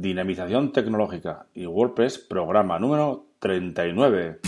Dinamización Tecnológica y WordPress, programa número 39.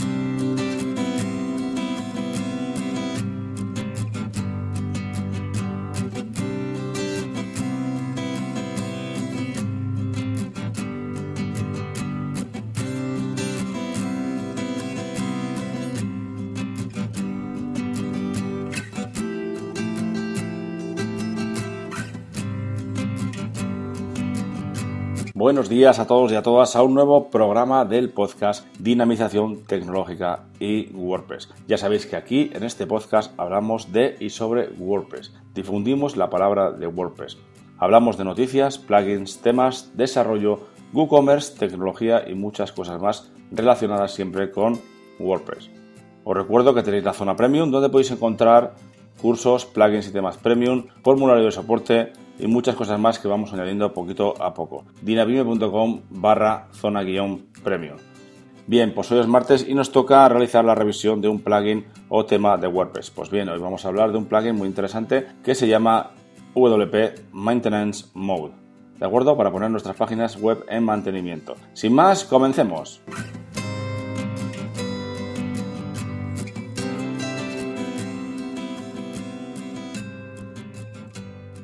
Buenos días a todos y a todas a un nuevo programa del podcast Dinamización Tecnológica y WordPress. Ya sabéis que aquí en este podcast hablamos de y sobre WordPress. Difundimos la palabra de WordPress. Hablamos de noticias, plugins, temas, desarrollo, WooCommerce, tecnología y muchas cosas más relacionadas siempre con WordPress. Os recuerdo que tenéis la zona premium donde podéis encontrar cursos, plugins y temas premium, formulario de soporte, y muchas cosas más que vamos añadiendo poquito a poco. dinavime.com barra zona guion premium. Bien, pues hoy es martes y nos toca realizar la revisión de un plugin o tema de WordPress. Pues bien, hoy vamos a hablar de un plugin muy interesante que se llama WP Maintenance Mode. ¿De acuerdo? Para poner nuestras páginas web en mantenimiento. Sin más, comencemos.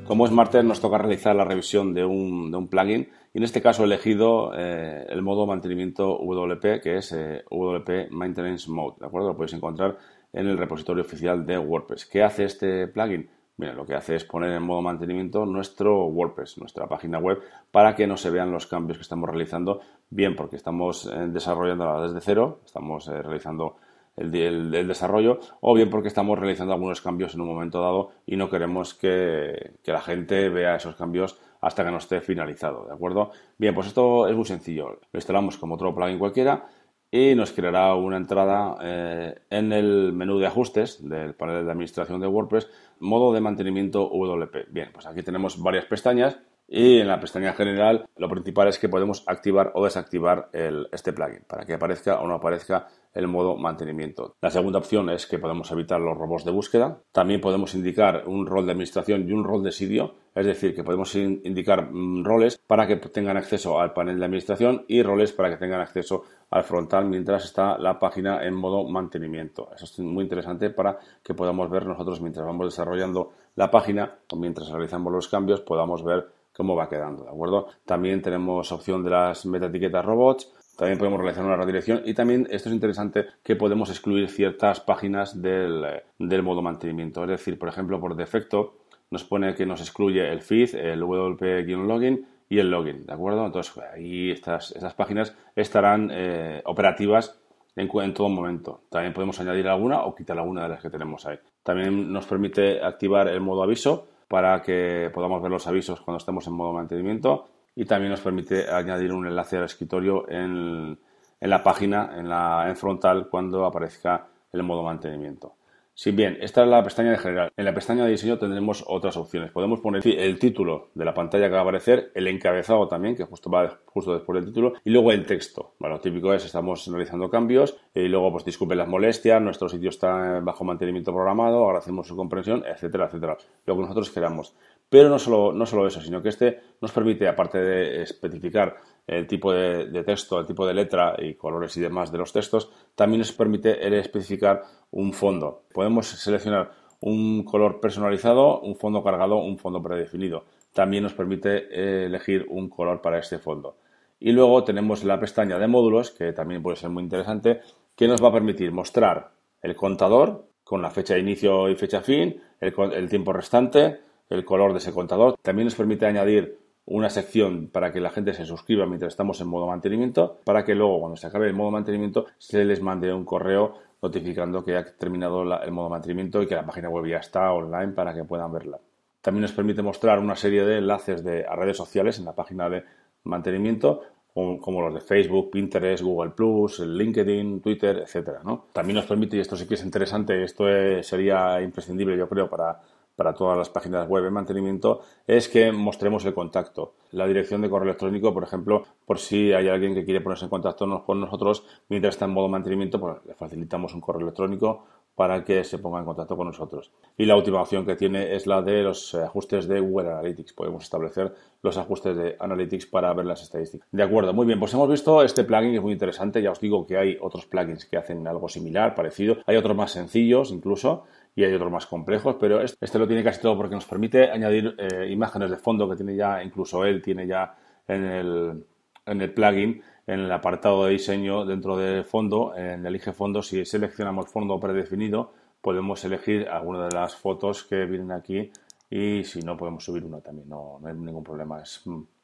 Como es martes, nos toca realizar la revisión de un, plugin y en este caso he elegido eh, el modo mantenimiento WP, que es eh, WP Maintenance Mode. ¿De acuerdo? Lo podéis encontrar en el repositorio oficial de WordPress. ¿Qué hace este plugin? Mira, lo que hace es poner en modo mantenimiento nuestro WordPress, nuestra página web, para que no se vean los cambios que estamos realizando, bien porque estamos eh, desarrollándola desde cero, estamos realizando el, desarrollo o bien porque estamos realizando algunos cambios en un momento dado y no queremos que, la gente vea esos cambios hasta que no esté finalizado, ¿de acuerdo? Bien, pues esto es muy sencillo. Lo instalamos como otro plugin cualquiera y nos creará una entrada eh, en el menú de ajustes del panel de administración de WordPress, modo de mantenimiento WP. Bien, pues aquí tenemos varias pestañas y en la pestaña general lo principal es que podemos activar o desactivar este plugin para que aparezca o no aparezca el modo mantenimiento. La segunda opción es que podemos evitar los robots de búsqueda. También podemos indicar un rol de administración y un rol de sitio, es decir, que podemos indicar mm, roles para que tengan acceso al panel de administración y roles para que tengan acceso al frontal mientras está la página en modo mantenimiento. Eso es muy interesante para que podamos ver nosotros mientras vamos desarrollando la página o mientras realizamos los cambios podamos ver cómo va quedando, ¿de acuerdo? También tenemos opción de las metaetiquetas robots, también podemos realizar una redirección y también esto es interesante que podemos excluir ciertas páginas del, modo mantenimiento. Es decir, por ejemplo, por defecto nos pone que nos excluye el feed, el WP-login y el login, ¿de acuerdo? Entonces ahí estas, estas páginas estarán eh, operativas en, todo momento. También podemos añadir alguna o quitar alguna de las que tenemos ahí. También nos permite activar el modo aviso para que podamos ver los avisos cuando estemos en modo mantenimiento y también nos permite añadir un enlace al escritorio en, en la página, en la en frontal, cuando aparezca el modo mantenimiento. Si bien, esta es la pestaña de general. En la pestaña de diseño tendremos otras opciones. Podemos poner el título de la pantalla que va a aparecer, el encabezado también, que justo va justo después del título, y luego el texto. Bueno, lo típico es estamos realizando cambios y luego pues disculpen las molestias, nuestro sitio está bajo mantenimiento programado, agradecemos su comprensión, etcétera, etcétera. Lo que nosotros queramos. Pero no solo, no solo eso, sino que este nos permite, aparte de especificar el tipo de, texto, el tipo de letra y colores y demás de los textos, también nos permite especificar un fondo. Podemos seleccionar un color personalizado, un fondo cargado, un fondo predefinido. También nos permite eh, elegir un color para este fondo. Y luego tenemos la pestaña de módulos, que también puede ser muy interesante, que nos va a permitir mostrar el contador con la fecha de inicio y fecha fin, el tiempo restante, el color de ese contador. También nos permite añadir una sección para que la gente se suscriba mientras estamos en modo mantenimiento, para que luego cuando se acabe el modo mantenimiento se les mande un correo notificando que ha terminado el modo mantenimiento y que la página web ya está online para que puedan verla. También nos permite mostrar una serie de enlaces de, a redes sociales en la página de mantenimiento, como, los de Facebook, Pinterest, Google LinkedIn, Twitter, etcétera. También nos permite, y esto sí que es interesante, esto sería imprescindible yo creo para para todas las páginas web en mantenimiento es que mostremos el contacto. La dirección de correo electrónico, por ejemplo, por si hay alguien que quiere ponerse en contacto con nosotros mientras está en modo mantenimiento, pues le facilitamos un correo electrónico para que se ponga en contacto con nosotros. Y la última opción que tiene es la de los ajustes de Google Analytics. Podemos establecer los ajustes de Analytics para ver las estadísticas. De acuerdo, muy bien, pues hemos visto este plugin que es muy interesante. Ya os digo que hay otros plugins que hacen algo similar, parecido. Hay otros más sencillos incluso y hay otros más complejos, pero este, este lo tiene casi todo porque nos permite añadir eh, imágenes de fondo que tiene ya, incluso él tiene ya en el, en el plugin en el apartado de diseño dentro de fondo, en elige fondo, si seleccionamos fondo predefinido, podemos elegir alguna de las fotos que vienen aquí y si no podemos subir una también, no, hay ningún problema.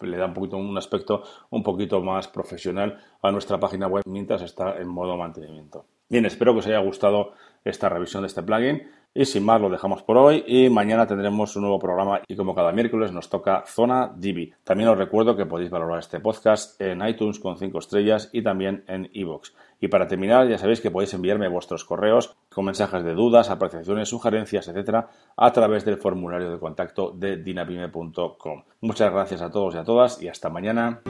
le da un poquito un aspecto un poquito más profesional a nuestra página web mientras está en modo mantenimiento. Bien, espero que os haya gustado esta revisión de este plugin. Y sin más, lo dejamos por hoy y mañana tendremos un nuevo programa y como cada miércoles nos toca Zona Divi. También os recuerdo que podéis valorar este podcast en iTunes con 5 estrellas y también en iVoox. Y para terminar, ya sabéis que podéis enviarme vuestros correos con mensajes de dudas, apreciaciones, sugerencias, etcétera, a través del formulario de contacto de dinapime.com. Muchas gracias a todos y a todas y hasta mañana.